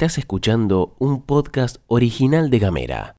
Estás escuchando un podcast original de Gamera.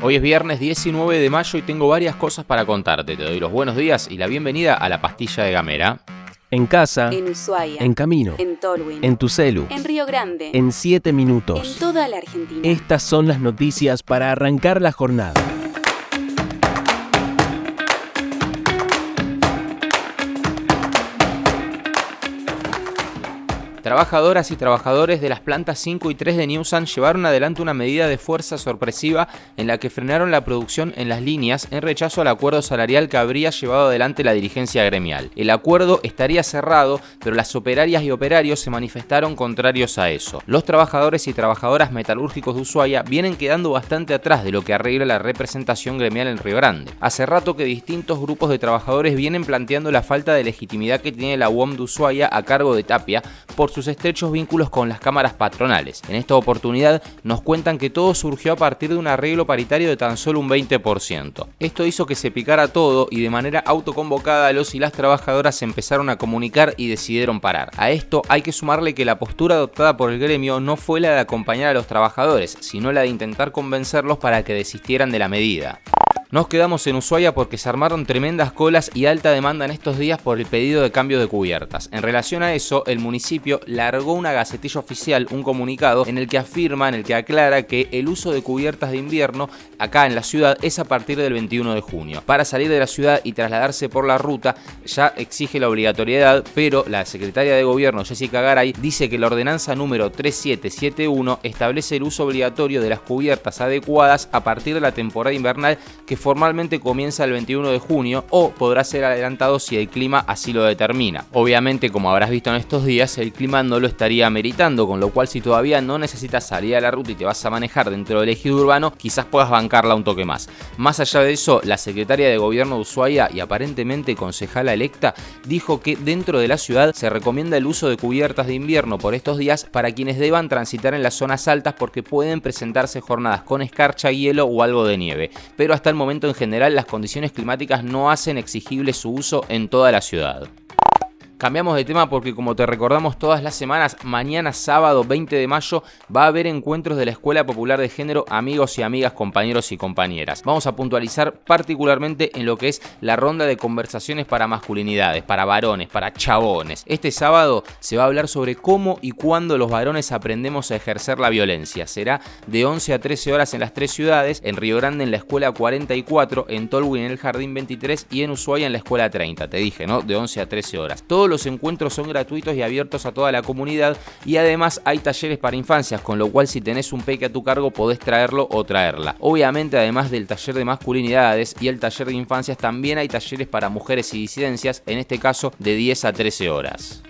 Hoy es viernes 19 de mayo y tengo varias cosas para contarte. Te doy los buenos días y la bienvenida a la pastilla de Gamera. En casa, En Ushuaia. en camino, En Tolwyn. en tu celu, En Río Grande. en 7 En minutos. toda la Argentina. Estas son las noticias para arrancar la jornada. Trabajadoras y trabajadores de las plantas 5 y 3 de Newsan llevaron adelante una medida de fuerza sorpresiva en la que frenaron la producción en las líneas en rechazo al acuerdo salarial que habría llevado adelante la dirigencia gremial. El acuerdo estaría cerrado, pero las operarias y operarios se manifestaron contrarios a eso. Los trabajadores y trabajadoras metalúrgicos de Ushuaia vienen quedando bastante atrás de lo que arregla la representación gremial en Río Grande. Hace rato que distintos grupos de trabajadores vienen planteando la falta de legitimidad que tiene la UOM de Ushuaia a cargo de Tapia por sus estrechos vínculos con las cámaras patronales. En esta oportunidad nos cuentan que todo surgió a partir de un arreglo paritario de tan solo un 20%. Esto hizo que se picara todo y de manera autoconvocada los y las trabajadoras se empezaron a comunicar y decidieron parar. A esto hay que sumarle que la postura adoptada por el gremio no fue la de acompañar a los trabajadores, sino la de intentar convencerlos para que desistieran de la medida. Nos quedamos en Ushuaia porque se armaron tremendas colas y alta demanda en estos días por el pedido de cambio de cubiertas. En relación a eso, el municipio largó una gacetilla oficial, un comunicado, en el que afirma, en el que aclara que el uso de cubiertas de invierno acá en la ciudad es a partir del 21 de junio. Para salir de la ciudad y trasladarse por la ruta ya exige la obligatoriedad, pero la secretaria de gobierno Jessica Garay dice que la ordenanza número 3771 establece el uso obligatorio de las cubiertas adecuadas a partir de la temporada invernal que formalmente comienza el 21 de junio o podrá ser adelantado si el clima así lo determina. Obviamente, como habrás visto en estos días, el clima no lo estaría ameritando, con lo cual si todavía no necesitas salir a la ruta y te vas a manejar dentro del ejido urbano, quizás puedas bancarla un toque más. Más allá de eso, la secretaria de gobierno de Ushuaia y aparentemente concejala electa dijo que dentro de la ciudad se recomienda el uso de cubiertas de invierno por estos días para quienes deban transitar en las zonas altas porque pueden presentarse jornadas con escarcha, hielo o algo de nieve. Pero hasta el momento en general las condiciones climáticas no hacen exigible su uso en toda la ciudad. Cambiamos de tema porque como te recordamos todas las semanas, mañana sábado 20 de mayo va a haber encuentros de la Escuela Popular de Género Amigos y Amigas, compañeros y compañeras. Vamos a puntualizar particularmente en lo que es la ronda de conversaciones para masculinidades, para varones, para chabones. Este sábado se va a hablar sobre cómo y cuándo los varones aprendemos a ejercer la violencia. Será de 11 a 13 horas en las tres ciudades, en Río Grande en la Escuela 44, en Tolwyn en el Jardín 23 y en Ushuaia en la Escuela 30. Te dije, ¿no? De 11 a 13 horas. Los encuentros son gratuitos y abiertos a toda la comunidad y además hay talleres para infancias, con lo cual si tenés un peque a tu cargo podés traerlo o traerla. Obviamente además del taller de masculinidades y el taller de infancias también hay talleres para mujeres y disidencias, en este caso de 10 a 13 horas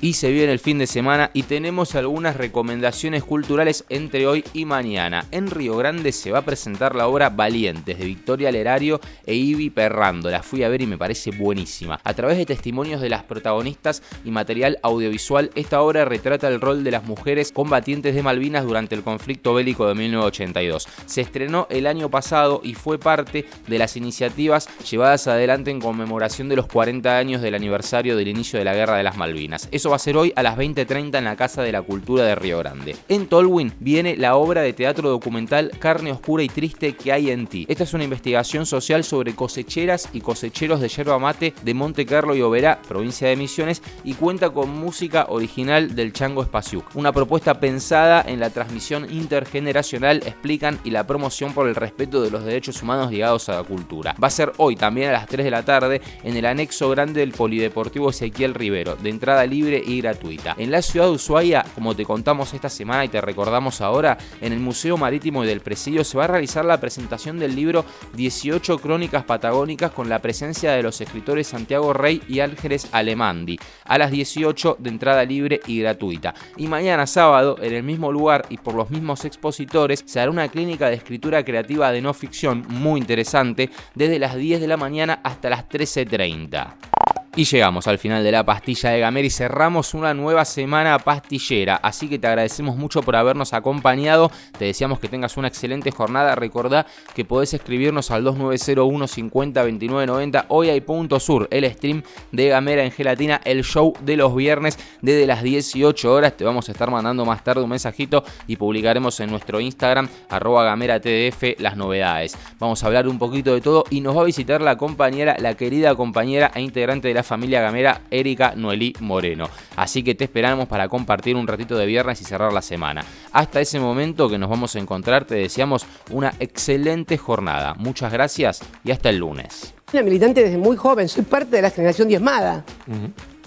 y se viene el fin de semana y tenemos algunas recomendaciones culturales entre hoy y mañana. En Río Grande se va a presentar la obra Valientes de Victoria Lerario e Ivy Perrando. La fui a ver y me parece buenísima. A través de testimonios de las protagonistas y material audiovisual, esta obra retrata el rol de las mujeres combatientes de Malvinas durante el conflicto bélico de 1982. Se estrenó el año pasado y fue parte de las iniciativas llevadas adelante en conmemoración de los 40 años del aniversario del inicio de la Guerra de las Malvinas. Eso va a ser hoy a las 20.30 en la Casa de la Cultura de Río Grande. En Tolwyn viene la obra de teatro documental Carne Oscura y Triste que hay en ti. Esta es una investigación social sobre cosecheras y cosecheros de yerba mate de Monte Carlo y Oberá, provincia de Misiones, y cuenta con música original del Chango Espaciuc. Una propuesta pensada en la transmisión intergeneracional, explican, y la promoción por el respeto de los derechos humanos ligados a la cultura. Va a ser hoy también a las 3 de la tarde en el anexo grande del Polideportivo Ezequiel Rivero, de entrada libre y gratuita. En la ciudad de Ushuaia, como te contamos esta semana y te recordamos ahora, en el Museo Marítimo y del Presidio se va a realizar la presentación del libro 18 Crónicas Patagónicas con la presencia de los escritores Santiago Rey y Álgeres Alemandi, a las 18 de entrada libre y gratuita. Y mañana sábado, en el mismo lugar y por los mismos expositores, se hará una clínica de escritura creativa de no ficción muy interesante desde las 10 de la mañana hasta las 13.30. Y llegamos al final de la pastilla de Gamera y cerramos una nueva semana pastillera. Así que te agradecemos mucho por habernos acompañado. Te deseamos que tengas una excelente jornada. Recordá que podés escribirnos al 2901 50 29 90. Hoy hay Punto Sur, el stream de Gamera en Gelatina, el show de los viernes desde las 18 horas. Te vamos a estar mandando más tarde un mensajito y publicaremos en nuestro Instagram, arroba Gamera TDF, las novedades. Vamos a hablar un poquito de todo y nos va a visitar la compañera, la querida compañera e integrante de la familia gamera Erika Noelí Moreno. Así que te esperamos para compartir un ratito de viernes y cerrar la semana. Hasta ese momento que nos vamos a encontrar, te deseamos una excelente jornada. Muchas gracias y hasta el lunes. Una militante desde muy joven, soy parte de la generación diezmada.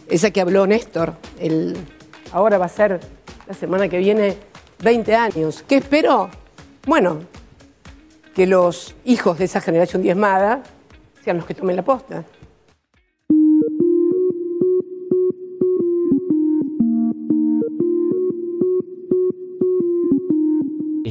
Esa que habló Néstor. El, ahora va a ser la semana que viene 20 años. ¿Qué espero? Bueno, que los hijos de esa generación diezmada sean los que tomen la posta.